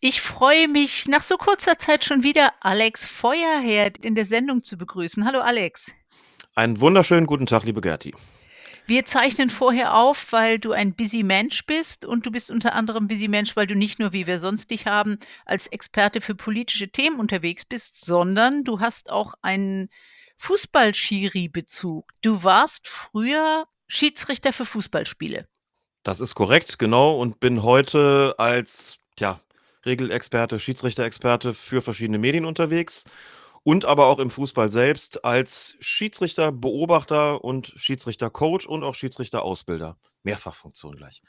Ich freue mich, nach so kurzer Zeit schon wieder Alex Feuerherd in der Sendung zu begrüßen. Hallo Alex. Einen wunderschönen guten Tag, liebe Gerti. Wir zeichnen vorher auf, weil du ein busy Mensch bist und du bist unter anderem busy Mensch, weil du nicht nur, wie wir sonst dich haben, als Experte für politische Themen unterwegs bist, sondern du hast auch einen Fußball-Schiri-Bezug. Du warst früher Schiedsrichter für Fußballspiele. Das ist korrekt, genau, und bin heute als, ja, Regelexperte, Schiedsrichterexperte für verschiedene Medien unterwegs und aber auch im Fußball selbst als Schiedsrichter, Beobachter und Schiedsrichtercoach und auch Schiedsrichterausbilder. Mehrfachfunktion gleich.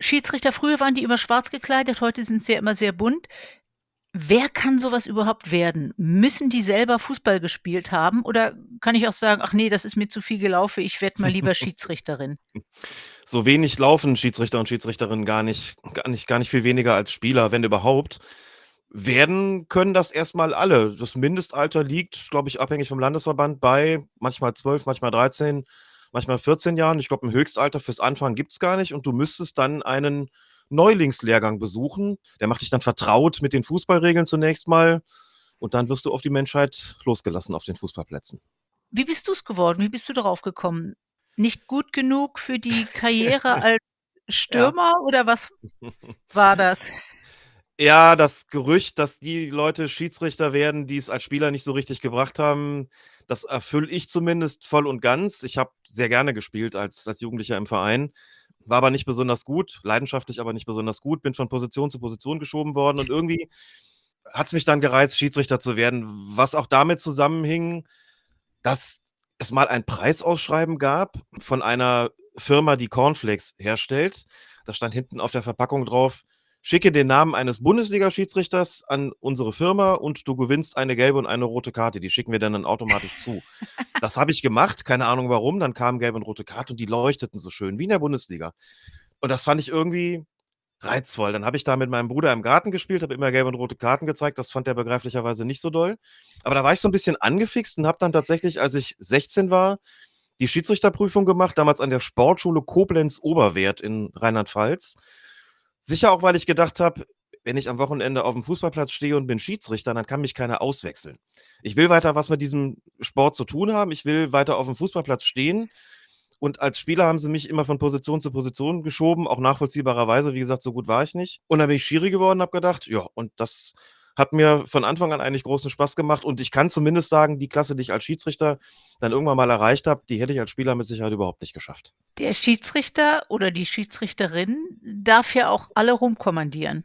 Schiedsrichter, früher waren die immer schwarz gekleidet, heute sind sie ja immer sehr bunt. Wer kann sowas überhaupt werden? Müssen die selber Fußball gespielt haben oder kann ich auch sagen: „Ach nee, das ist mir zu viel gelaufen, ich werde mal lieber Schiedsrichterin?“ So wenig laufen Schiedsrichter und Schiedsrichterinnen gar nicht gar nicht gar nicht viel weniger als Spieler, wenn überhaupt. Werden können das erstmal alle. Das Mindestalter liegt, glaube ich, abhängig vom Landesverband bei manchmal 12, manchmal 13, manchmal 14 Jahren. Ich glaube, 'n Höchstalter fürs Anfangen gibt's gar nicht und du müsstest dann einen Neulingslehrgang besuchen. Der macht dich dann vertraut mit den Fußballregeln zunächst mal und dann wirst du auf die Menschheit losgelassen auf den Fußballplätzen. Wie bist du's geworden? Wie bist du darauf gekommen? Nicht gut genug für die Karriere als Ja. Stürmer oder was war das? Ja, das Gerücht, dass die Leute Schiedsrichter werden, die es als Spieler nicht so richtig gebracht haben, das erfülle ich zumindest voll und ganz. Ich habe sehr gerne gespielt als als Jugendlicher im Verein, war aber nicht besonders gut, leidenschaftlich, aber nicht besonders gut, bin von Position zu Position geschoben worden und irgendwie hat's mich dann gereizt, Schiedsrichter zu werden, was auch damit zusammenhing, dass es mal ein Preisausschreiben gab von einer Firma, die Cornflakes herstellt. Da stand hinten auf der Verpackung drauf: „Schicke den Namen eines Bundesliga-Schiedsrichters an unsere Firma und du gewinnst eine gelbe und eine rote Karte. Die schicken wir dir dann automatisch zu.“ Das habe ich gemacht, keine Ahnung warum. Dann kamen gelbe und rote Karte und die leuchteten so schön wie in der Bundesliga. Und das fand ich irgendwie reizvoll. Dann habe ich da mit meinem Bruder im Garten gespielt, habe immer gelbe und rote Karten gezeigt. Das fand der begreiflicherweise nicht so doll. Aber da war ich so 'n bisschen angefixt und habe dann tatsächlich, als ich 16 war, die Schiedsrichterprüfung gemacht, damals an der Sportschule Koblenz-Oberwerth in Rheinland-Pfalz. Sicher auch, weil ich gedacht habe: „Wenn ich am Wochenende aufm Fußballplatz stehe und bin Schiedsrichter, dann kann mich keiner auswechseln. Ich will weiter was mit diesem Sport zu tun haben. Ich will weiter aufm Fußballplatz stehen.“ Und als Spieler haben sie mich immer von Position zu Position geschoben, auch nachvollziehbarerweise. Wie gesagt, so gut war ich nicht. Und dann bin ich Schiri geworden und habe gedacht: „Ja“ und das hat mir von Anfang an eigentlich großen Spaß gemacht und ich kann zumindest sagen, die Klasse, die ich als Schiedsrichter dann irgendwann mal erreicht habe, die hätte ich als Spieler mit Sicherheit überhaupt nicht geschafft. Der Schiedsrichter oder die Schiedsrichterin darf ja auch alle rumkommandieren.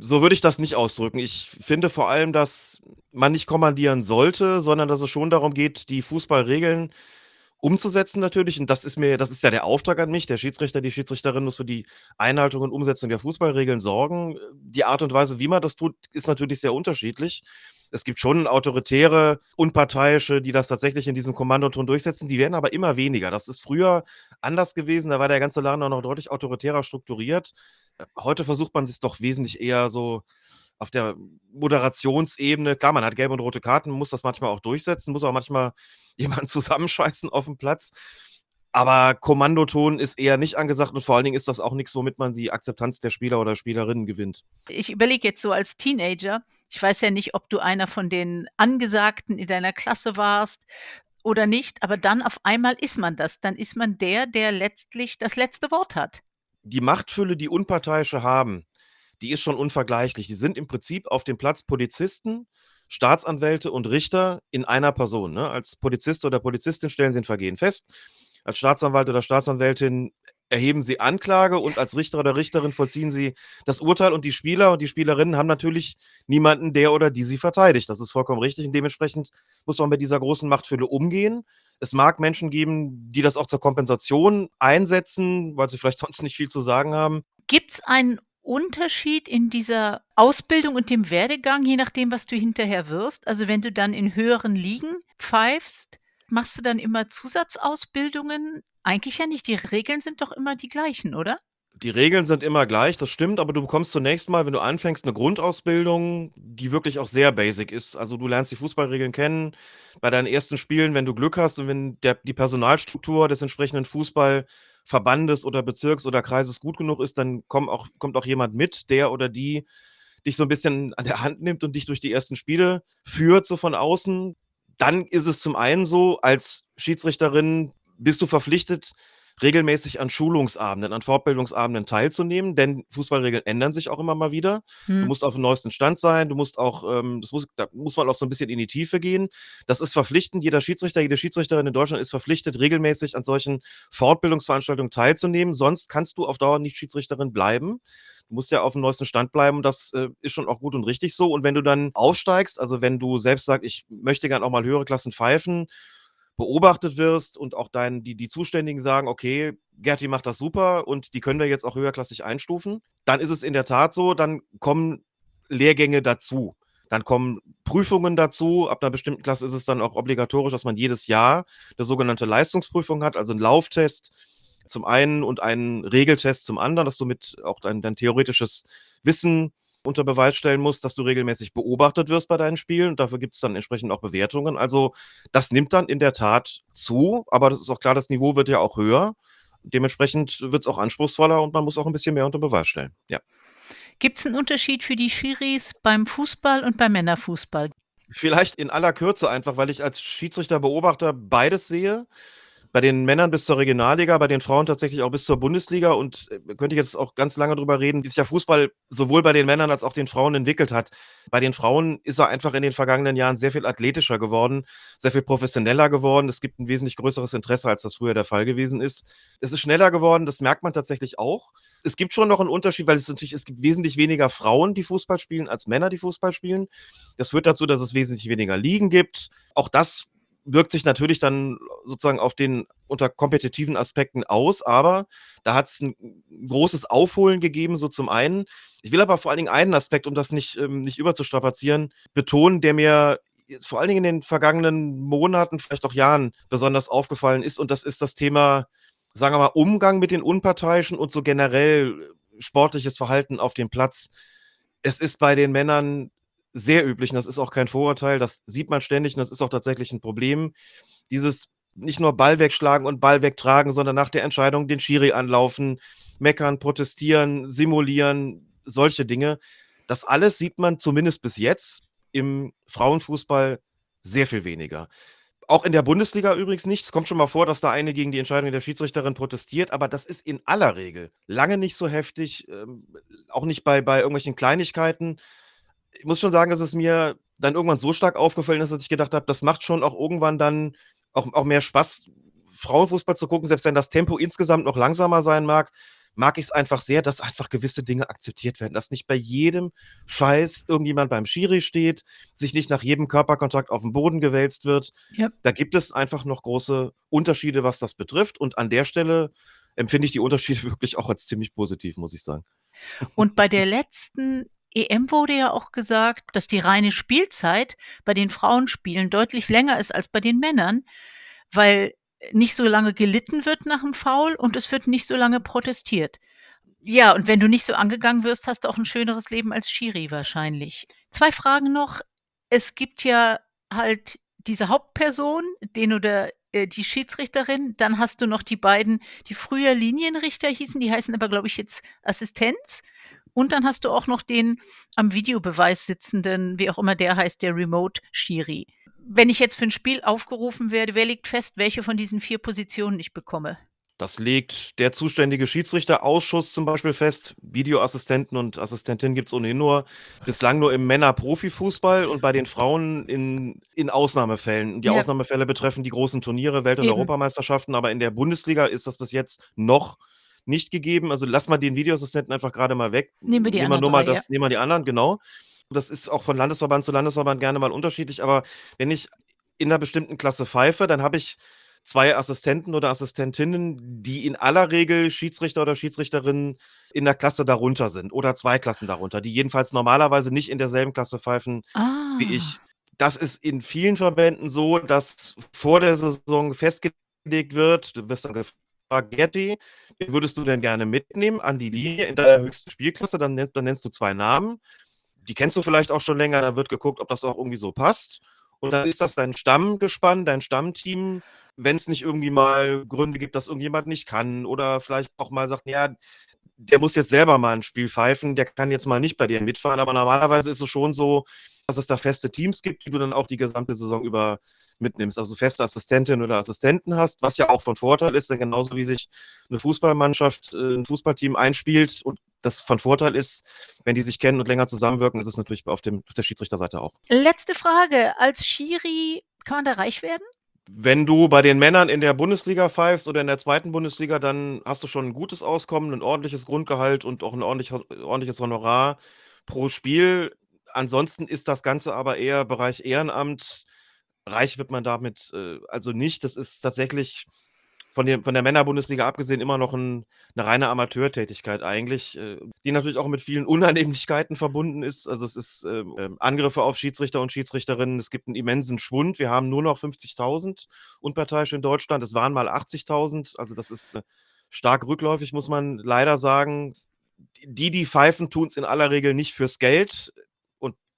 So würde ich das nicht ausdrücken. Ich finde vor allem, dass man nicht kommandieren sollte, sondern dass es schon darum geht, die Fußballregeln umzusetzen natürlich und das ist mir das ist ja der Auftrag an mich. Der Schiedsrichter, die Schiedsrichterin muss für die Einhaltung und Umsetzung der Fußballregeln sorgen. Die Art und Weise, wie man das tut, ist natürlich sehr unterschiedlich. Es gibt schon autoritäre, unparteiische, die das tatsächlich in diesem Kommandoton durchsetzen, die werden aber immer weniger. Das ist früher anders gewesen, da war der ganze Laden auch noch deutlich autoritärer strukturiert. Äh, heute versucht man das doch wesentlich eher so auf der Moderationsebene klar, man hat gelbe und rote Karten, muss das manchmal auch durchsetzen, muss auch manchmal jemanden zusammenscheißen aufm Platz. Aber Kommandoton ist eher nicht angesagt und vor allen Dingen ist das auch nix, womit man die Akzeptanz der Spieler oder Spielerinnen gewinnt. Ich überlege jetzt so als Teenager, ich weiß ja nicht, ob du einer von den Angesagten in deiner Klasse warst oder nicht, aber dann auf einmal ist man das. Dann ist man der, der letztlich das letzte Wort hat. Die Machtfülle, die Unparteiische haben, die ist schon unvergleichlich. Die sind im Prinzip auf dem Platz Polizisten, Staatsanwälte und Richter in einer Person, ne? Als Polizist oder Polizistin stellen sie 'n Vergehen fest. Als Staatsanwalt oder Staatsanwältin erheben sie Anklage und als Richter oder Richterin vollziehen sie das Urteil und die Spieler und die Spielerinnen haben natürlich niemanden, der oder die sie verteidigt. Das ist vollkommen richtig und dementsprechend muss man mit dieser großen Machtfülle umgehen. Es mag Menschen geben, die das auch zur Kompensation einsetzen, weil sie vielleicht sonst nicht viel zu sagen haben. Gibt's einen Unterschied in dieser Ausbildung und dem Werdegang, je nachdem, was du hinterher wirst? Also, wenn du dann in höheren Ligen pfeifst, machst du dann immer Zusatzausbildungen? Eigentlich ja nicht. Die Regeln sind doch immer die gleichen, oder? Die Regeln sind immer gleich, das stimmt, aber du bekommst zunächst mal, wenn du anfängst, 'ne Grundausbildung, die wirklich auch sehr basic ist. Also, du lernst die Fußballregeln kennen. Bei deinen ersten Spielen, wenn du Glück hast und wenn der die Personalstruktur des entsprechenden Fußballverbandes oder Bezirks oder Kreises gut genug ist, dann kommen auch kommt auch jemand mit, der oder die dich so 'n bisschen an der Hand nimmt und dich durch die ersten Spiele führt, so von außen, dann ist es zum einen so, als Schiedsrichterin bist du verpflichtet, regelmäßig an Schulungsabenden, an Fortbildungsabenden teilzunehmen, denn Fußballregeln ändern sich auch immer mal wieder. Du Mhm. musst aufm neuesten Stand sein, du musst auch, ähm das muss da muss man auch so 'n bisschen in die Tiefe gehen. Das ist verpflichtend. Jeder Schiedsrichter, jede Schiedsrichterin in Deutschland ist verpflichtet, regelmäßig an solchen Fortbildungsveranstaltungen teilzunehmen, sonst kannst du auf Dauer nicht Schiedsrichterin bleiben. Du musst ja aufm neuesten Stand bleiben, das, äh, ist schon auch gut und richtig so. Und wenn du dann aufsteigst, also wenn du selbst sagst: „Ich möchte gern auch mal höhere Klassen pfeifen“, beobachtet wirst und auch dein die die Zuständigen sagen: „Okay, Gerti macht das super und die können wir jetzt auch höherklassig einstufen“, dann ist es in der Tat so, dann kommen Lehrgänge dazu. Dann kommen Prüfungen dazu. Ab 'ner bestimmten Klasse ist es dann auch obligatorisch, dass man jedes Jahr 'ne sogenannte Leistungsprüfung hat, also 'n Lauftest zum einen und einen Regeltest zum anderen, dass du mit auch dein dein theoretisches Wissen unter Beweis stellen musst, dass du regelmäßig beobachtet wirst bei deinen Spielen. Dafür gibt's dann entsprechend auch Bewertungen. Also, das nimmt dann in der Tat zu, aber das ist auch klar, das Niveau wird ja auch höher. Dementsprechend wird's auch anspruchsvoller und man muss auch 'n bisschen mehr unter Beweis stellen, ja. Gibt's 'n Unterschied für die Schiris beim Fußball und beim Männerfußball? Vielleicht in aller Kürze einfach, weil ich als Schiedsrichter, Beobachter beides sehe. Bei den Männern bis zur Regionalliga, bei den Frauen tatsächlich auch bis zur Bundesliga und, äh, könnte ich jetzt auch ganz lange drüber reden, wie sich der Fußball sowohl bei den Männern als auch den Frauen entwickelt hat. Bei den Frauen ist er einfach in den vergangenen Jahren sehr viel athletischer geworden, sehr viel professioneller geworden. Es gibt 'n wesentlich größeres Interesse, als das früher der Fall gewesen ist. Es ist schneller geworden, das merkt man tatsächlich auch. Es gibt schon noch 'n Unterschied, weil es natürlich es gibt wesentlich weniger Frauen, die Fußball spielen, als Männer, die Fußball spielen. Das führt dazu, dass es wesentlich weniger Ligen gibt. Auch das wirkt sich natürlich dann sozusagen auf den unter kompetitiven Aspekten aus, aber da hat's 'n großes Aufholen gegeben, so zum einen. Ich will aber vor allen Dingen einen Aspekt, um das nicht ähm, nicht überzustrapazieren, betonen, der mir vor allen Dingen in den vergangenen Monaten, vielleicht auch Jahren besonders aufgefallen ist und das ist das Thema, sagen wir mal, Umgang mit den Unparteiischen und so generell sportliches Verhalten auf dem Platz. Es ist bei den Männern sehr üblich und das ist auch kein Vorurteil, das sieht man ständig und das ist auch tatsächlich 'n Problem. Dieses nicht nur Ball wegschlagen und Ball wegtragen, sondern nach der Entscheidung den Schiri anlaufen, meckern, protestieren, simulieren, solche Dinge. Das alles sieht man zumindest bis jetzt im Frauenfußball sehr viel weniger. Auch in der Bundesliga übrigens nicht. Es kommt schon mal vor, dass da eine gegen die Entscheidung der Schiedsrichterin protestiert, aber das ist in aller Regel lange nicht so heftig, ähm, auch nicht bei bei irgendwelchen Kleinigkeiten. Ich muss schon sagen, dass es mir dann irgendwann so stark aufgefallen ist, dass ich gedacht habe, das macht schon auch irgendwann dann auch auch mehr Spaß, Frauenfußball zu gucken, selbst wenn das Tempo insgesamt noch langsamer sein mag, mag ich's einfach sehr, dass einfach gewisse Dinge akzeptiert werden, dass nicht bei jedem Scheiß irgendjemand beim Schiri steht, sich nicht nach jedem Körperkontakt auf'n Boden gewälzt wird. Ja. Da gibt es einfach noch große Unterschiede, was das betrifft und an der Stelle empfinde ich die Unterschiede wirklich auch als ziemlich positiv, muss ich sagen. Und bei der letzten EM wurde ja auch gesagt, dass die reine Spielzeit bei den Frauenspielen deutlich länger ist als bei den Männern, weil nicht so lange gelitten wird nach 'm Foul und es wird nicht so lange protestiert. Ja, und wenn du nicht so angegangen wirst, hast du auch 'n schöneres Leben als Schiri wahrscheinlich. 2 Fragen noch. Es gibt ja halt diese Hauptperson, den oder äh, die Schiedsrichterin, dann hast du noch die beiden, die früher Linienrichter hießen, die heißen aber, glaube ich, jetzt Assistenz. Und dann hast du auch noch den am Videobeweis sitzenden, wie auch immer der heißt, der Remote Schiri. Wenn ich jetzt für 'n Spiel aufgerufen werde, wer legt fest, welche von diesen 4 Positionen ich bekomme? Das legt der zuständige Schiedsrichterausschuss zum Beispiel fest. Videoassistenten und Assistentinnen gibt's ohnehin nur bislang nur im Männer-Profifußball und bei den Frauen in in Ausnahmefällen. Die Ja. Ausnahmefälle betreffen die großen Turniere, Welt und Eben. Europameisterschaften, aber in der Bundesliga ist das bis jetzt noch nicht gegeben. Also, lass mal den Videoassistenten einfach grade mal weg. Nehmen wir die Nehmen wir anderen nur mal 3, ja. das nehmen wir die anderen, genau. Das ist auch von Landesverband zu Landesverband gerne mal unterschiedlich, aber wenn ich in 'ner bestimmten Klasse pfeife, dann habe ich 2 Assistenten oder Assistentinnen, die in aller Regel Schiedsrichter oder Schiedsrichterinnen in der Klasse darunter sind oder 2 Klassen darunter, die jedenfalls normalerweise nicht in derselben Klasse pfeifen wie ich. Ah. Das ist in vielen Verbänden so, dass vor der Saison festgelegt wird du wirst dann „Gerti, wen würdest du denn gerne mitnehmen an die Linie in deiner höchsten Spielklasse?“ Dann nenn dann nennst du 2 Namen. Die kennst du vielleicht auch schon länger, dann wird geguckt, ob das auch irgendwie so passt. Und dann ist das dein Stammgespann, dein Stammteam. Wenn's nicht irgendwie mal Gründe gibt, dass irgendjemand nicht kann oder vielleicht auch mal sagt: „Ja, der muss jetzt selber mal ein Spiel pfeifen, der kann jetzt mal nicht bei dir mitfahren, aber normalerweise ist es schon so, dass es da feste Teams gibt, die du dann auch die gesamte Saison über mitnimmst. Also feste Assistentin oder Assistenten hast, was ja auch von Vorteil ist, denn genauso wie sich eine Fußballmannschaft, äh, ein Fußballteam einspielt und das von Vorteil ist, wenn die sich kennen und länger zusammenwirken, ist es natürlich auf, dem, auf der Schiedsrichterseite auch. Letzte Frage. Als Schiri kann man da reich werden? Wenn du bei den Männern in der Bundesliga pfeifst oder in der zweiten Bundesliga, dann hast du schon ein gutes Auskommen, ein ordentliches Grundgehalt und auch ein ordentlich, ordentliches Honorar pro Spiel. Ansonsten ist das Ganze aber eher Bereich Ehrenamt. Reich wird man damit äh, also nicht. Das ist tatsächlich von, dem, von der Männerbundesliga abgesehen immer noch ein, eine reine Amateurtätigkeit eigentlich, äh, die natürlich auch mit vielen Unannehmlichkeiten verbunden ist. Also es ist äh, Angriffe auf Schiedsrichter und Schiedsrichterinnen. Es gibt einen immensen Schwund. Wir haben nur noch 50.000 Unparteiische in Deutschland. Es waren mal 80.000. Also das ist äh, stark rückläufig, muss man leider sagen. Die, die pfeifen, tun es in aller Regel nicht fürs Geld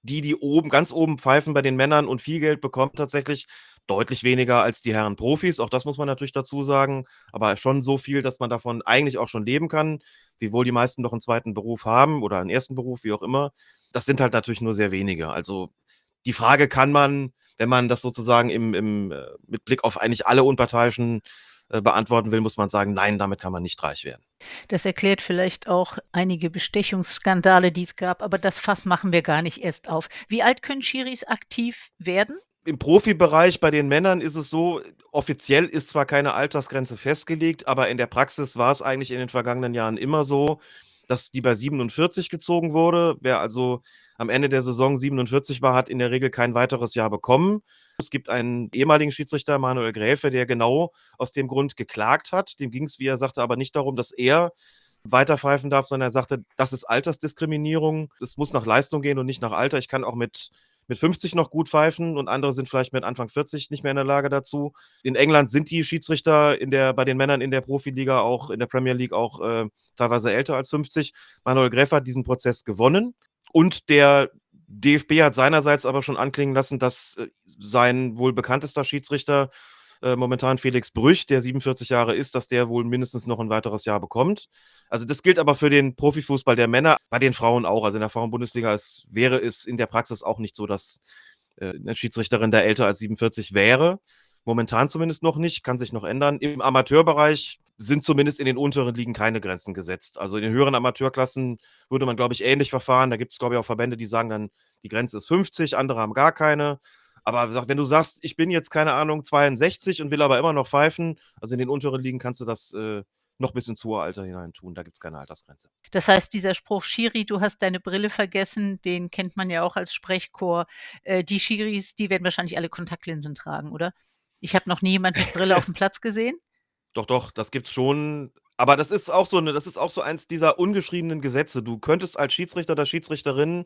die, die oben, ganz oben pfeifen bei den Männern und viel Geld bekommen, tatsächlich deutlich weniger als die Herren Profis. Auch das muss man natürlich dazu sagen. Aber schon so viel, dass man davon eigentlich auch schon leben kann, wiewohl die meisten doch einen zweiten Beruf haben oder einen ersten Beruf, wie auch immer. Das sind halt natürlich nur sehr wenige. Also die Frage kann man, wenn man das sozusagen im, im, äh, mit Blick auf eigentlich alle Unparteiischen äh, beantworten will, muss man sagen, nein, damit kann man nicht reich werden. Das erklärt vielleicht auch einige Bestechungsskandale, die es gab, aber das Fass machen wir gar nicht erst auf. Wie alt können Schiris aktiv werden? Im Profibereich bei den Männern ist es so, offiziell ist zwar keine Altersgrenze festgelegt, aber in der Praxis war es eigentlich in den vergangenen Jahren immer so, dass die bei 47 gezogen wurde. Wer also am Ende der Saison 47 war, hat in der Regel kein weiteres Jahr bekommen. Es gibt einen ehemaligen Schiedsrichter, Manuel Gräfe, der genau aus dem Grund geklagt hat. Dem ging es, wie er sagte, aber nicht darum, dass er weiterpfeifen darf, sondern er sagte, das ist Altersdiskriminierung. Es muss nach Leistung gehen und nicht nach Alter. Ich kann auch mit mit 50 noch gut pfeifen und andere sind vielleicht mit Anfang 40 nicht mehr in der Lage dazu. In England sind die Schiedsrichter in der, bei den Männern in der Profiliga, auch in der Premier League, auch äh, teilweise älter als 50. Manuel Greff hat diesen Prozess gewonnen und der DFB hat seinerseits aber schon anklingen lassen, dass äh, sein wohl bekanntester Schiedsrichter äh, momentan Felix Brüch, der 47 Jahre ist, dass der wohl mindestens noch ein weiteres Jahr bekommt. Also das gilt aber für den Profifußball der Männer, bei den Frauen auch. Also in der Frauenbundesliga ist, wäre es in der Praxis auch nicht so, dass äh, eine Schiedsrichterin da älter als 47 wäre. Momentan zumindest noch nicht, kann sich noch ändern. Im Amateurbereich sind zumindest in den unteren Ligen keine Grenzen gesetzt. Also in den höheren Amateurklassen würde man, glaube ich, ähnlich verfahren. Da gibt es, glaube ich, auch Verbände, die sagen dann, die Grenze ist 50, andere haben gar keine. Aber wenn du sagst, ich bin jetzt, keine Ahnung, 62 und will aber immer noch pfeifen, also in den unteren Ligen kannst du das äh, noch bis ins hohe Alter hinein tun. Da gibt es keine Altersgrenze. Das heißt, dieser Spruch, Schiri, du hast deine Brille vergessen, den kennt man ja auch als Sprechchor. Äh, die Schiris, die werden wahrscheinlich alle Kontaktlinsen tragen, oder? Ich habe noch nie jemanden mit Brille auf dem Platz gesehen. Doch, doch, das gibt's schon. Aber das ist auch so eine, das ist auch so eins dieser ungeschriebenen Gesetze. Du könntest als Schiedsrichter oder Schiedsrichterin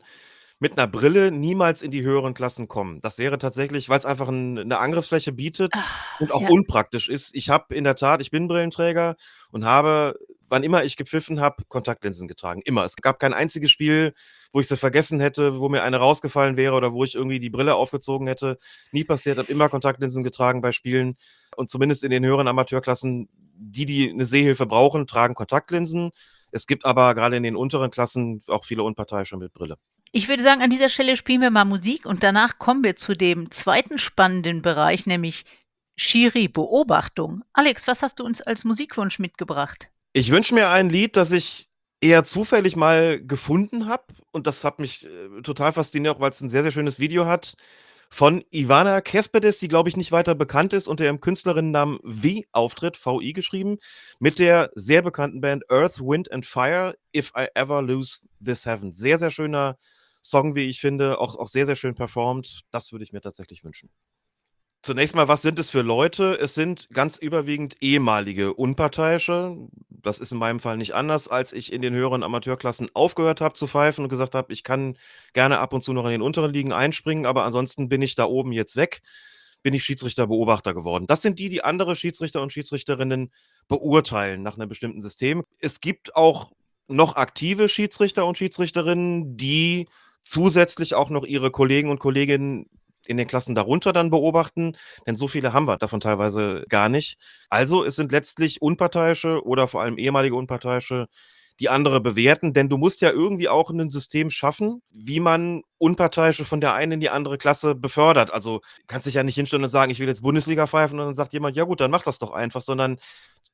mit einer Brille niemals in die höheren Klassen kommen. Das wäre tatsächlich, weil es einfach 'n 'ne Angriffsfläche bietet Ach, und auch ja. unpraktisch ist. Ich habe in der Tat ich bin Brillenträger und habe, wann immer ich gepfiffen habe, Kontaktlinsen getragen, immer. Es gab kein einziges Spiel, wo ich sie vergessen hätte, wo mir eine rausgefallen wäre oder wo ich irgendwie die Brille aufgezogen hätte. Nie passiert, habe immer Kontaktlinsen getragen bei Spielen und zumindest in den höheren Amateurklassen, die, die eine Sehhilfe brauchen, tragen Kontaktlinsen. Es gibt aber gerade in den unteren Klassen auch viele Unparteiische mit Brille. Ich würde sagen, an dieser Stelle spielen wir mal Musik und danach kommen wir zu dem zweiten spannenden Bereich, nämlich Schiri-Beobachtung. Alex, was hast du uns als Musikwunsch mitgebracht? Ich wünsche mir ein Lied, das ich eher zufällig mal gefunden habe und das hat mich äh, total fasziniert, auch weil es ein sehr, sehr schönes Video hat von Ivana Kespedes, die, glaube ich, nicht weiter bekannt ist, unter ihrem Künstlerinnennamen V auftritt, VI geschrieben, mit der sehr bekannten Band Earth, Wind and Fire, If I Ever Lose This Heaven. Sehr, sehr schöner Song, wie ich finde, auch, auch sehr, sehr schön performt. Das würde ich mir tatsächlich wünschen. Zunächst mal, was sind es für Leute? Es sind ganz überwiegend ehemalige Unparteiische. Das ist in meinem Fall nicht anders, als ich in den höheren Amateurklassen aufgehört habe zu pfeifen und gesagt habe, ich kann gerne ab und zu noch in den unteren Ligen einspringen, aber ansonsten bin ich da oben jetzt weg, bin ich Schiedsrichter-Beobachter geworden. Das sind die, die andere Schiedsrichter und Schiedsrichterinnen beurteilen nach einem bestimmten System. Es gibt auch noch aktive Schiedsrichter und Schiedsrichterinnen, die zusätzlich auch noch ihre Kollegen und Kolleginnen in den Klassen darunter dann beobachten, denn so viele haben wir davon teilweise gar nicht. Also es sind letztlich Unparteiische oder vor allem ehemalige Unparteiische, die andere bewerten, denn du musst ja irgendwie auch ein System schaffen, wie man Unparteiische von der einen in die andere Klasse befördert. Also kannst dich ja nicht hinstellen und sagen, ich will jetzt Bundesliga pfeifen und dann sagt jemand, ja gut, dann mach das doch einfach, sondern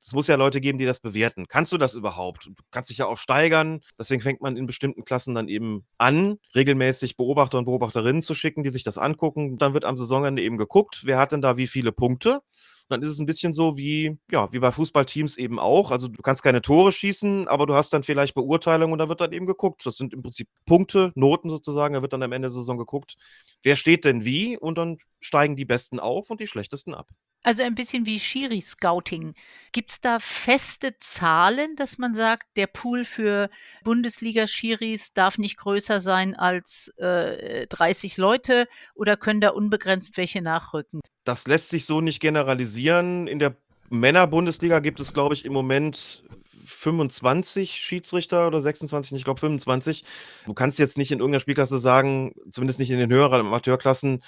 es muss ja Leute geben, die das bewerten. Kannst du das überhaupt? Du kannst dich ja auch steigern. Deswegen fängt man in bestimmten Klassen dann eben an, regelmäßig Beobachter und Beobachterinnen zu schicken, die sich das angucken. Dann wird am Saisonende eben geguckt, wer hat denn da wie viele Punkte dann ist es ein bisschen so wie, ja, wie bei Fußballteams eben auch. Also du kannst keine Tore schießen, aber du hast dann vielleicht Beurteilungen und da wird dann eben geguckt. Das sind im Prinzip Punkte, Noten sozusagen. Da wird dann am Ende der Saison geguckt, wer steht denn wie und dann steigen die Besten auf und die Schlechtesten ab. Also ein bisschen wie Schiri-Scouting. Gibt es da feste Zahlen, dass man sagt, der Pool für Bundesliga-Schiris darf nicht größer sein als äh, 30 Leute oder können da unbegrenzt welche nachrücken? Das lässt sich so nicht generalisieren. In der Männer-Bundesliga gibt es, glaube ich, im Moment 25 Schiedsrichter oder 26, ich glaube 25. Du kannst jetzt nicht in irgendeiner Spielklasse sagen, zumindest nicht in den höheren Amateurklassen,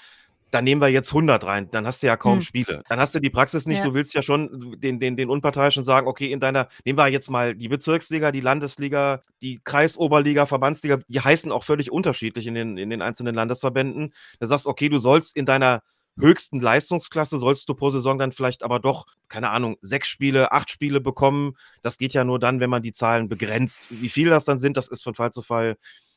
da nehmen wir jetzt 100 rein, dann hast du ja kaum hm. Spiele. Dann hast du die Praxis nicht, ja. du willst ja schon den, den, den Unparteiischen sagen, okay, in deiner, nehmen wir jetzt mal die Bezirksliga, die Landesliga, die Kreisoberliga, Verbandsliga, die heißen auch völlig unterschiedlich in den, in den einzelnen Landesverbänden. Da sagst okay, du sollst in deiner höchsten Leistungsklasse sollst du pro Saison dann vielleicht aber doch, keine Ahnung, sechs Spiele, acht Spiele bekommen. Das geht ja nur dann, wenn man die Zahlen begrenzt. Wie viel das dann sind, das ist von Fall zu Fall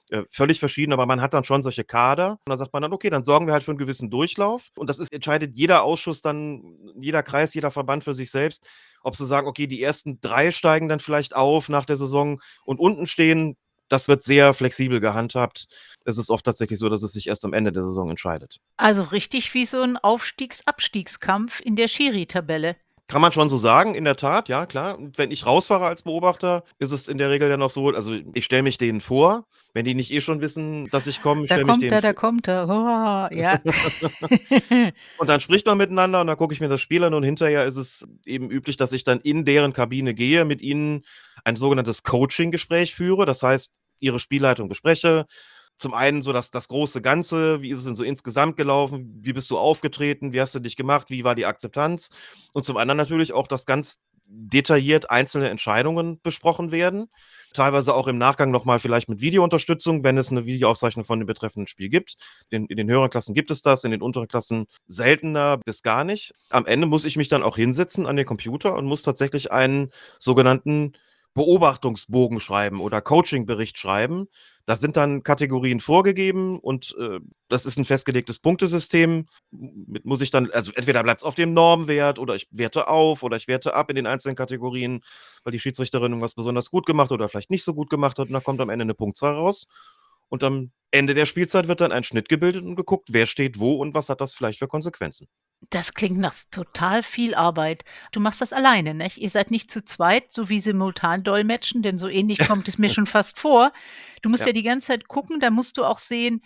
äh, völlig verschieden, aber man hat dann schon solche Kader und dann sagt man dann, okay, dann sorgen wir halt für einen gewissen Durchlauf und das ist, entscheidet jeder Ausschuss dann, jeder Kreis, jeder Verband für sich selbst, ob sie sagen, okay, die ersten drei steigen dann vielleicht auf nach der Saison und unten stehen, das wird sehr flexibel gehandhabt. Es ist oft tatsächlich so, dass es sich erst am Ende der Saison entscheidet. Also richtig wie so ein Aufstiegs-Abstiegskampf in der Schiri-Tabelle. Kann man schon so sagen, in der Tat, ja, klar. Und wenn ich rausfahre als Beobachter, ist es in der Regel dann noch so, also ich stelle mich denen vor, wenn die nicht eh schon wissen, dass ich komme, stelle mich denen er, da kommt er, oh, ja. und dann spricht man miteinander und dann gucke ich mir das Spiel an und hinterher ist es eben üblich, dass ich dann in deren Kabine gehe, mit ihnen ein sogenanntes Coaching-Gespräch führe. Das heißt, ihre Spielleitung bespreche, zum einen so das, das große Ganze, wie ist es denn so insgesamt gelaufen, wie bist du aufgetreten, wie hast du dich gemacht, wie war die Akzeptanz? Und zum anderen natürlich auch, dass ganz detailliert einzelne Entscheidungen besprochen werden, teilweise auch im Nachgang nochmal vielleicht mit Videounterstützung, wenn es eine Videoaufzeichnung von dem betreffenden Spiel gibt. In, in den höheren Klassen gibt es das, in den unteren Klassen seltener bis gar nicht. Am Ende muss ich mich dann auch hinsetzen an den Computer und muss tatsächlich einen sogenannten Beobachtungsbogen schreiben oder Coachingbericht schreiben. Da sind dann Kategorien vorgegeben und äh, das ist ein festgelegtes Punktesystem. Mit muss ich dann, also entweder bleibt es auf dem Normwert oder ich werte auf oder ich werte ab in den einzelnen Kategorien, weil die Schiedsrichterin irgendwas besonders gut gemacht oder vielleicht nicht so gut gemacht hat und da kommt am Ende eine Punktzahl raus. Und am Ende der Spielzeit wird dann ein Schnitt gebildet und geguckt, wer steht wo und was hat das vielleicht für Konsequenzen. Das klingt nach total viel Arbeit. Du machst das alleine, nicht? Ihr seid nicht zu zweit, so wie simultan dolmetschen, denn so ähnlich kommt es mir schon fast vor. Du musst ja. ja die ganze Zeit gucken, da musst du auch sehen,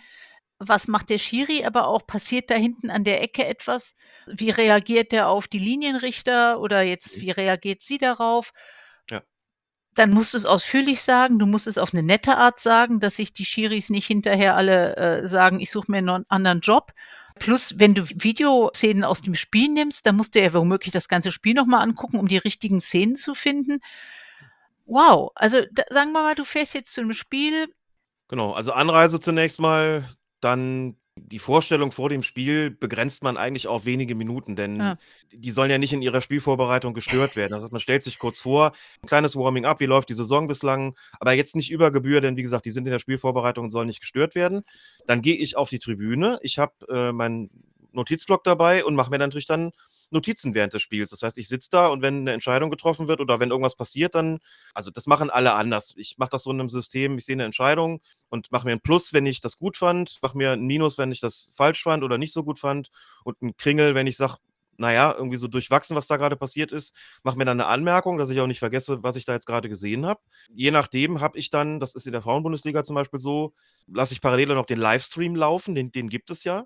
was macht der Schiri, aber auch passiert da hinten an der Ecke etwas? Wie reagiert der auf die Linienrichter oder jetzt, wie reagiert sie darauf? Dann musst du es ausführlich sagen, du musst es auf eine nette Art sagen, dass sich die Schiris nicht hinterher alle äh, sagen, ich suche mir einen anderen Job, Plus, wenn du Videoszenen aus dem Spiel nimmst, dann musst du ja womöglich das ganze Spiel nochmal angucken, um die richtigen Szenen zu finden. Wow, also da, sagen wir mal, du fährst jetzt zu einem Spiel. Genau, also Anreise zunächst mal, dann die Vorstellung vor dem Spiel begrenzt man eigentlich auf wenige Minuten, denn ja. die sollen ja nicht in ihrer Spielvorbereitung gestört werden. Das heißt, man stellt sich kurz vor, ein kleines Warming-up, wie läuft die Saison bislang, aber jetzt nicht über Gebühr, denn wie gesagt, die sind in der Spielvorbereitung und sollen nicht gestört werden. Dann gehe ich auf die Tribüne, ich habe äh, meinen Notizblock dabei und mache mir natürlich dann Notizen während des Spiels. Das heißt, ich sitze da und wenn eine Entscheidung getroffen wird oder wenn irgendwas passiert, dann, also das machen alle anders. Ich mache das so in einem System, ich sehe eine Entscheidung und mache mir ein Plus, wenn ich das gut fand, mache mir ein Minus, wenn ich das falsch fand oder nicht so gut fand und ein Kringel, wenn ich sage, naja, irgendwie so durchwachsen, was da gerade passiert ist, mache mir dann eine Anmerkung, dass ich auch nicht vergesse, was ich da jetzt gerade gesehen habe. Je nachdem habe ich dann, das ist in der Frauenbundesliga zum Beispiel so, lasse ich parallel noch den Livestream laufen, den, den gibt es ja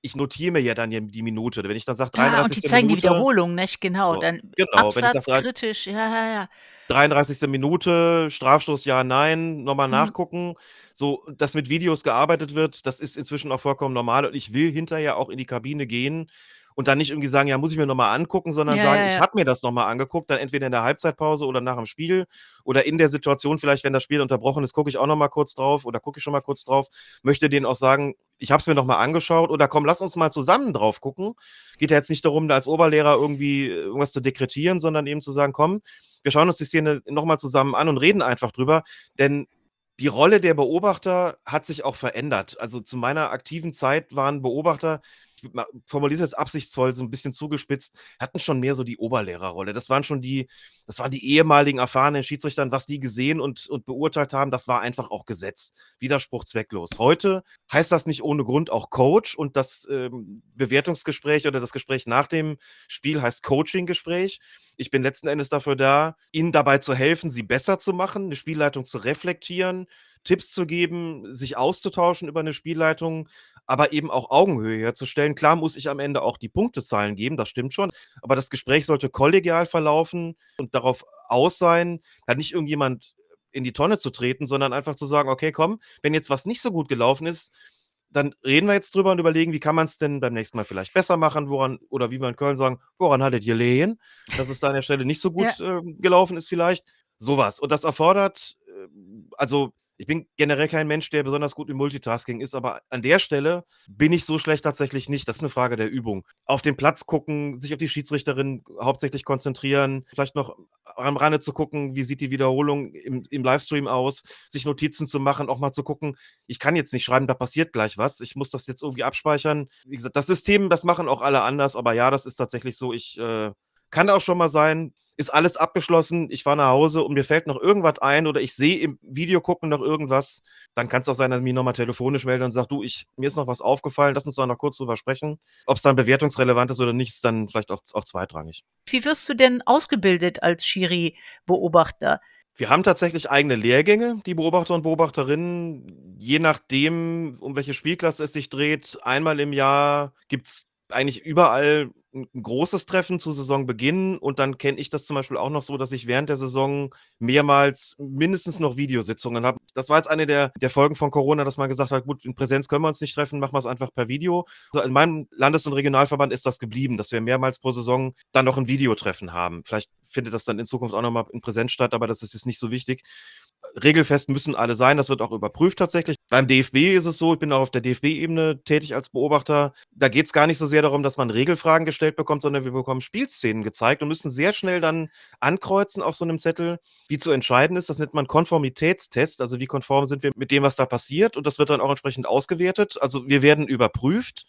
ich notiere mir ja dann die Minute. Wenn ich dann sage, 33. Ja, und die zeigen Minute, die Wiederholung, nicht? Genau. So, dann genau, wenn ich sag, kritisch, ja, ja, ja. 33. Minute, Strafstoß, ja, nein, nochmal mhm. nachgucken. So, dass mit Videos gearbeitet wird, das ist inzwischen auch vollkommen normal und ich will hinterher auch in die Kabine gehen und dann nicht irgendwie sagen: „Ja, muss ich mir noch mal angucken“, sondern Ja, sagen: ja, „Ich ja. habe mir das noch mal angeguckt“, dann entweder in der Halbzeitpause oder nach dem Spiel oder in der Situation vielleicht, wenn das Spiel unterbrochen ist, gucke ich auch noch mal kurz drauf oder gucke ich schon mal kurz drauf, möchte denen auch sagen: „Ich habe es mir noch mal angeschaut“ oder: „Komm, lass uns mal zusammen drauf gucken.“ Geht ja jetzt nicht darum, da als Oberlehrer irgendwie irgendwas zu dekretieren, sondern eben zu sagen: „Komm, wir schauen uns die Szene noch mal zusammen an und reden einfach drüber.“ Denn die Rolle der Beobachter hat sich auch verändert. Also, zu meiner aktiven Zeit waren Beobachter ich formuliere es absichtsvoll so 'n bisschen zugespitzt, hatten schon mehr so die Oberlehrerrolle. Das waren schon die das waren die ehemaligen erfahrenen Schiedsrichter und was die gesehen und und beurteilt haben, das war einfach auch Gesetz. Widerspruch zwecklos. Heute heißt das nicht ohne Grund auch Coach und das, ähm, Bewertungsgespräch oder das Gespräch nach dem Spiel heißt Coaching-Gespräch. Ich bin letzten Endes dafür da, ihnen dabei zu helfen, sie besser zu machen, 'ne Spielleitung zu reflektieren, Tipps zu geben, sich auszutauschen über 'ne Spielleitung, aber eben auch Augenhöhe herzustellen. Klar muss ich am Ende auch die Punktezahlen geben, das stimmt schon, aber das Gespräch sollte kollegial verlaufen und darauf aus sein, da nicht irgendjemand in die Tonne zu treten, sondern einfach zu sagen: „Okay, komm, wenn jetzt was nicht so gut gelaufen ist, dann reden wir jetzt drüber und überlegen, wie kann man's denn beim nächsten Mal vielleicht besser machen, woran“ oder wie wir in Köln sagen: „Woran hat et gelegen, dass es da an der Stelle nicht so Ja. gut, ähm, gelaufen ist vielleicht?“ So was. Und das erfordert, ähm also, ich bin generell kein Mensch, der besonders gut im Multitasking ist, aber an der Stelle bin ich so schlecht tatsächlich nicht. Das ist 'ne Frage der Übung. Auf den Platz gucken, sich auf die Schiedsrichterin hauptsächlich konzentrieren, vielleicht noch am Rande zu gucken, wie sieht die Wiederholung im im Livestream aus, sich Notizen zu machen, auch mal zu gucken: „Ich kann jetzt nicht schreiben, da passiert gleich was. Ich muss das jetzt irgendwie abspeichern.“ Wie gesagt, das System, das machen auch alle anders, aber ja, das ist tatsächlich so. Ich, äh kann auch schon mal sein, ist alles abgeschlossen, ich fahre nach Hause und mir fällt noch irgendwas ein oder ich sehe im Videogucken noch irgendwas, dann kann's auch sein, dass ich mich noch mal telefonisch melde und sage: „Du, ich mir ist noch was aufgefallen, lass uns da noch kurz drüber sprechen.“ Ob's dann bewertungsrelevant ist oder nicht, ist dann vielleicht auch auch zweitrangig. Wie wirst du denn ausgebildet als Schiri-Beobachter? Wir haben tatsächlich eigene Lehrgänge, die Beobachter und Beobachterinnen, je nachdem, um welche Spielklasse es sich dreht. Einmal im Jahr gibt's eigentlich überall 'n 'n großes Treffen zu Saisonbeginn und dann kenne ich das zum Beispiel auch noch so, dass ich während der Saison mehrmals mindestens noch Videositzungen habe. Das war jetzt eine der der Folgen von Corona, dass man gesagt hat: „Gut, in Präsenz können wir uns nicht treffen, machen wir's einfach per Video.“ So, in meinem Landes und Regionalverband ist das geblieben, dass wir mehrmals pro Saison dann noch 'n Videotreffen haben. Vielleicht findet das dann in Zukunft auch noch mal in Präsenz statt, aber das ist jetzt nicht so wichtig. Regelfest müssen alle sein, das wird auch überprüft tatsächlich. Beim DFB ist es so, ich bin auch auf der DFB-Ebene tätig als Beobachter. Da geht's gar nicht so sehr darum, dass man Regelfragen gestellt bekommt, sondern wir bekommen Spielszenen gezeigt und müssen sehr schnell dann ankreuzen auf so 'nem Zettel, wie zu entscheiden ist. Das nennt man Konformitätstest, also wie konform sind wir mit dem, was da passiert und das wird dann auch entsprechend ausgewertet. Also, wir werden überprüft.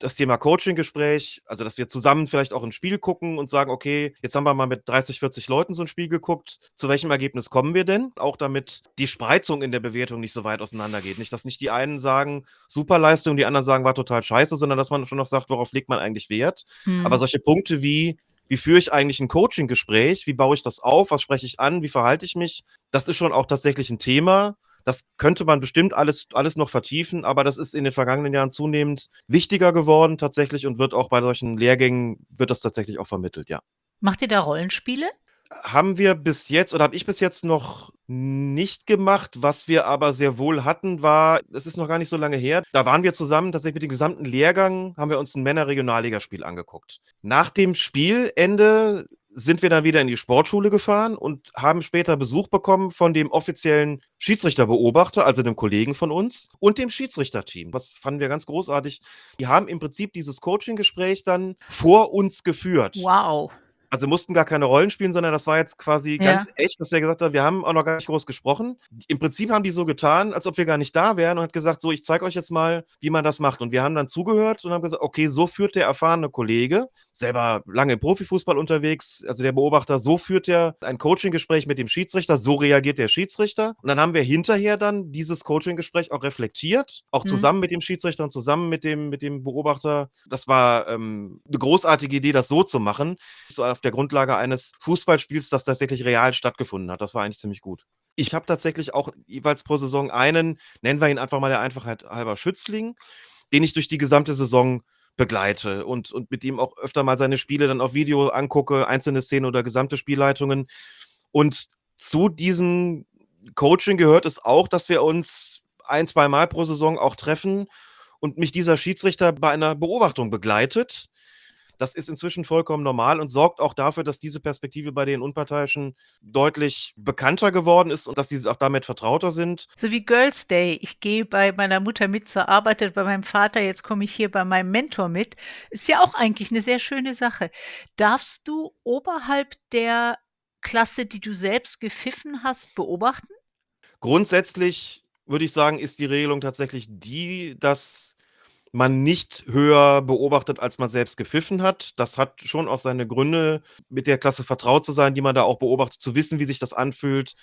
Das Thema Coaching-Gespräch, also, dass wir zusammen vielleicht auch 'n Spiel gucken und sagen: „Okay, jetzt haben wir mal mit 30, 40 Leuten so 'n Spiel geguckt. Zu welchem Ergebnis kommen wir denn?“ Auch damit die Spreizung in der Bewertung nicht so weit auseinandergeht. Nicht, dass nicht die einen sagen: „Super Leistung“, die anderen sagen: „War total scheiße“, sondern dass man schon noch sagt: „Worauf legt man eigentlich Wert?“ Aber Mhm. solche Punkte wie: Wie führe ich eigentlich 'n Coaching-Gespräch? Wie baue ich das auf? Was spreche ich an? Wie verhalte ich mich? Das ist schon auch tatsächlich 'n Thema. Das könnte man bestimmt alles alles noch vertiefen, aber das ist in den vergangenen Jahren zunehmend wichtiger geworden tatsächlich und wird auch bei solchen Lehrgängen wird das tatsächlich auch vermittelt, ja. Macht ihr da Rollenspiele? Haben wir bis jetzt oder habe ich bis jetzt noch nicht gemacht. Was wir aber sehr wohl hatten, war es ist noch gar nicht so lange her, da waren wir zusammen tatsächlich mit dem gesamten Lehrgang haben wir uns 'n Männer-Regionalligaspiel angeguckt. Nach dem Spielende sind wir dann wieder in die Sportschule gefahren und haben später Besuch bekommen von dem offiziellen Schiedsrichterbeobachter, also 'nem Kollegen von uns und dem Schiedsrichterteam. Das fanden wir ganz großartig. Die haben im Prinzip dieses Coaching-Gespräch dann vor uns geführt. Wow. Also, mussten gar keine Rollen spielen, sondern das war jetzt quasi Ja. ganz echt, dass er gesagt hat: „Wir haben auch noch gar nicht groß gesprochen.“ Im Prinzip haben die so getan, als ob wir gar nicht da wären und hat gesagt: „So, ich zeige euch jetzt mal, wie man das macht.“ Und wir haben dann zugehört und haben gesagt: „Okay, so führt der erfahrene Kollege, selber lange im Profifußball unterwegs, also der Beobachter, so führt er ein Coaching-Gespräch mit dem Schiedsrichter, so reagiert der Schiedsrichter.“ Und dann haben wir hinterher dann dieses Coaching-Gespräch auch reflektiert, auch Mhm. zusammen mit dem Schiedsrichter und zusammen mit dem mit dem Beobachter. Das war, ähm, 'ne großartige Idee, das so zu machen, so auf der Grundlage eines Fußballspiels, das tatsächlich real stattgefunden hat. Das war eigentlich ziemlich gut. Ich habe tatsächlich auch jeweils pro Saison einen, nennen wir ihn einfach mal der Einfachheit halber Schützling, den ich durch die gesamte Saison begleite und und mit ihm auch öfter mal seine Spiele dann auf Video angucke, einzelne Szenen oder gesamte Spielleitungen. Und zu diesem Coaching gehört es auch, dass wir uns ein zweimal pro Saison auch treffen und mich dieser Schiedsrichter bei einer Beobachtung begleitet. Das ist inzwischen vollkommen normal und sorgt auch dafür, dass diese Perspektive bei den Unparteiischen deutlich bekannter geworden ist und dass sie auch damit vertrauter sind. So wie Girls Day. Ich gehe bei meiner Mutter mit zur Arbeit, bei meinem Vater, jetzt komme ich hier bei meinem Mentor mit. Ist ja auch eigentlich eine sehr schöne Sache. Darfst du oberhalb der Klasse, die du selbst gepfiffen hast, beobachten? Grundsätzlich würde ich sagen, ist die Regelung tatsächlich die, dass man nicht höher beobachtet, als man selbst gepfiffen hat. Das hat schon auch seine Gründe, mit der Klasse vertraut zu sein, die man da auch beobachtet, zu wissen, wie sich das anfühlt,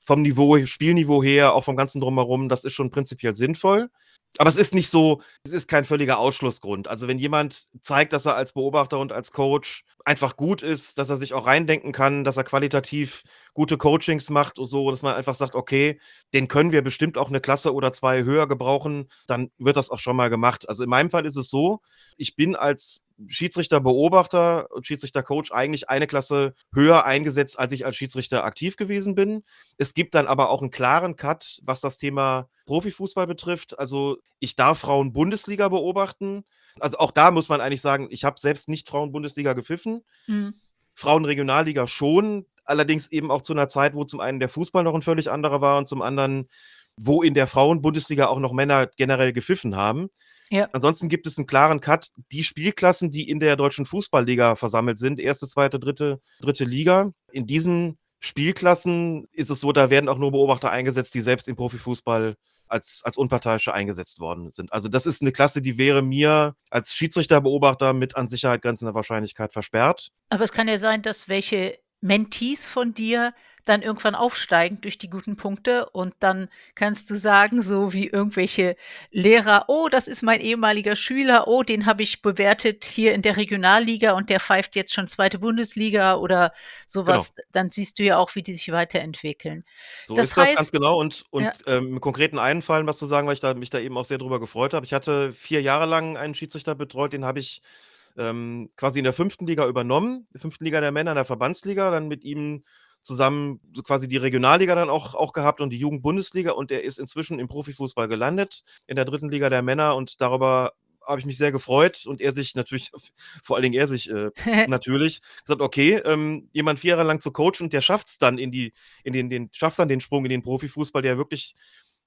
vom Niveau, Spielniveau her, auch vom ganzen Drumherum, das ist schon prinzipiell sinnvoll. Aber es ist nicht so, es ist kein völliger Ausschlussgrund. Also wenn jemand zeigt, dass er als Beobachter und als Coach einfach gut ist, dass er sich auch reindenken kann, dass er qualitativ gute Coachings macht und so, dass man einfach sagt, okay, den können wir bestimmt auch eine Klasse oder zwei höher gebrauchen, dann wird das auch schon mal gemacht. Also in meinem Fall ist es so, ich bin als Schiedsrichter-Beobachter und Schiedsrichter-Coach eigentlich eine Klasse höher eingesetzt, als ich als Schiedsrichter aktiv gewesen bin. Es gibt dann aber auch einen klaren Cut, was das Thema Profifußball betrifft. Also ich darf Frauen-Bundesliga beobachten. Also auch da muss man eigentlich sagen, ich habe selbst nicht Frauen-Bundesliga gepfiffen. Mhm. Frauen-Regionalliga schon, allerdings eben auch zu einer Zeit, wo zum einen der Fußball noch ein völlig anderer war und zum anderen, wo in der Frauen-Bundesliga auch noch Männer generell gepfiffen haben. Ja. Ansonsten gibt es einen klaren Cut. Die Spielklassen, die in der deutschen Fußballliga versammelt sind, erste, zweite, dritte, dritte Liga, in diesen Spielklassen ist es so, da werden auch nur Beobachter eingesetzt, die selbst im Profifußball als, als Unparteiische eingesetzt worden sind. Also das ist eine Klasse, die wäre mir als Schiedsrichterbeobachter mit an Sicherheit grenzender Wahrscheinlichkeit versperrt. Aber es kann ja sein, dass welche Mentees von dir dann irgendwann aufsteigen durch die guten Punkte und dann kannst du sagen, so wie irgendwelche Lehrer, oh, das ist mein ehemaliger Schüler, oh, den habe ich bewertet hier in der Regionalliga und der pfeift jetzt schon zweite Bundesliga oder sowas. Genau. Dann siehst du ja auch, wie die sich weiterentwickeln. So das ist heißt, das ganz genau und, und ja. ähm, im konkreten einen Fall, was zu sagen, weil ich da, mich da eben auch sehr drüber gefreut habe. Ich hatte vier Jahre lang einen Schiedsrichter betreut, den habe ich ähm, quasi in der fünften Liga übernommen, der fünften Liga der Männer in der Verbandsliga, dann mit ihm zusammen quasi die Regionalliga dann auch, auch gehabt und die Jugendbundesliga und er ist inzwischen im Profifußball gelandet, in der dritten Liga der Männer und darüber habe ich mich sehr gefreut und er sich natürlich, vor allen Dingen er sich äh, natürlich, gesagt, okay, ähm, jemand vier Jahre lang zu coachen und der schafft es dann in die, in den, den, schafft dann den Sprung in den Profifußball, der wirklich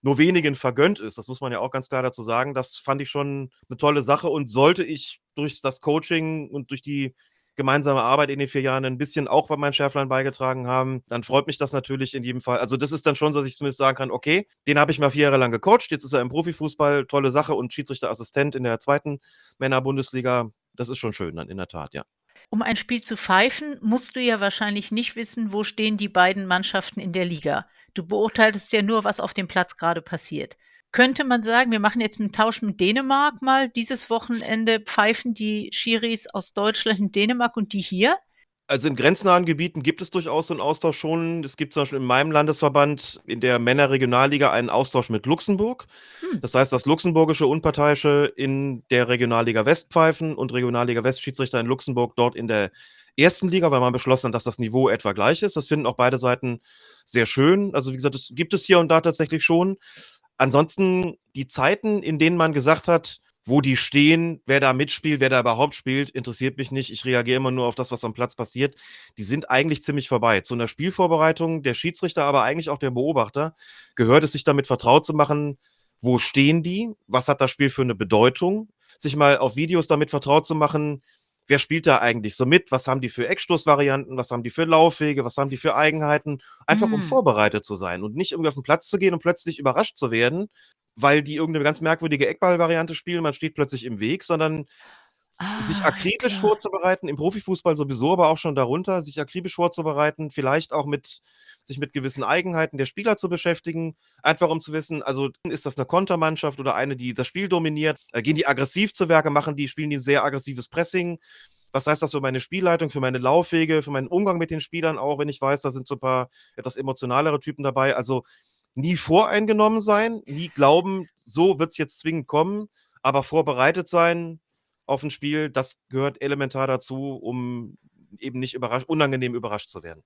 nur wenigen vergönnt ist. Das muss man ja auch ganz klar dazu sagen. Das fand ich schon eine tolle Sache und sollte ich durch das Coaching und durch die gemeinsame Arbeit in den vier Jahren ein bisschen auch bei meinen Schärflein beigetragen haben, dann freut mich das natürlich in jedem Fall. Also das ist dann schon so, dass ich zumindest sagen kann, okay, den habe ich mal vier Jahre lang gecoacht, jetzt ist er im Profifußball, tolle Sache und Schiedsrichterassistent in der zweiten Männerbundesliga. Das ist schon schön dann in der Tat, ja. Um ein Spiel zu pfeifen, musst du ja wahrscheinlich nicht wissen, wo stehen die beiden Mannschaften in der Liga. Du beurteilst ja nur, was auf dem Platz gerade passiert. Könnte man sagen, wir machen jetzt einen Tausch mit Dänemark mal. Dieses Wochenende pfeifen die Schiris aus Deutschland in Dänemark und die hier? Also in grenznahen Gebieten gibt es durchaus so einen Austausch schon. Es gibt zum Beispiel in meinem Landesverband in der Männerregionalliga einen Austausch mit Luxemburg. Hm. Das heißt, dass luxemburgische Unparteiische in der Regionalliga West pfeifen und Regionalliga West Schiedsrichter in Luxemburg dort in der ersten Liga, weil man beschlossen hat, dass das Niveau etwa gleich ist. Das finden auch beide Seiten sehr schön. Also wie gesagt, das gibt es hier und da tatsächlich schon. Ansonsten die Zeiten, in denen man gesagt hat, wo die stehen, wer da mitspielt, wer da überhaupt spielt, interessiert mich nicht. Ich reagiere immer nur auf das, was am Platz passiert. Die sind eigentlich ziemlich vorbei. Zu einer Spielvorbereitung der Schiedsrichter, aber eigentlich auch der Beobachter, gehört es sich damit vertraut zu machen, wo stehen die, was hat das Spiel für eine Bedeutung, sich mal auf Videos damit vertraut zu machen, wer spielt da eigentlich so mit, was haben die für Eckstoßvarianten, was haben die für Laufwege, was haben die für Eigenheiten, einfach mm. um vorbereitet zu sein und nicht irgendwie auf den Platz zu gehen und plötzlich überrascht zu werden, weil die irgendeine ganz merkwürdige Eckballvariante spielen, man steht plötzlich im Weg, sondern ah, sich akribisch klar. vorzubereiten, im Profifußball sowieso, aber auch schon darunter, sich akribisch vorzubereiten, vielleicht auch mit sich mit gewissen Eigenheiten der Spieler zu beschäftigen, einfach um zu wissen, also ist das eine Kontermannschaft oder eine, die das Spiel dominiert, äh, gehen die aggressiv zu Werke, machen die, spielen die sehr aggressives Pressing, was heißt das für meine Spielleitung, für meine Laufwege, für meinen Umgang mit den Spielern auch, wenn ich weiß, da sind so ein paar etwas emotionalere Typen dabei. Also nie voreingenommen sein, nie glauben, so wird es jetzt zwingend kommen, aber vorbereitet sein auf ein Spiel, das gehört elementar dazu, um eben nicht überrasch unangenehm überrascht zu werden.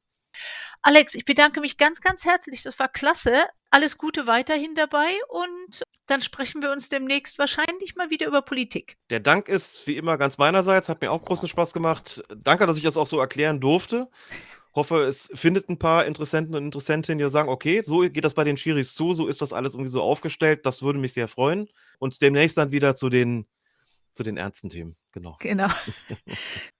Alex, ich bedanke mich ganz, ganz herzlich. Das war klasse. Alles Gute weiterhin dabei und dann sprechen wir uns demnächst wahrscheinlich mal wieder über Politik. Der Dank ist wie immer ganz meinerseits, hat mir auch großen Spaß gemacht. Danke, dass ich das auch so erklären durfte. Hoffe, es findet ein paar Interessenten und Interessentinnen, die sagen: „Okay, so geht das bei den Schiris zu, so ist das alles irgendwie so aufgestellt.“ Das würde mich sehr freuen und demnächst dann wieder zu den zu den ernsten Themen, genau. Genau.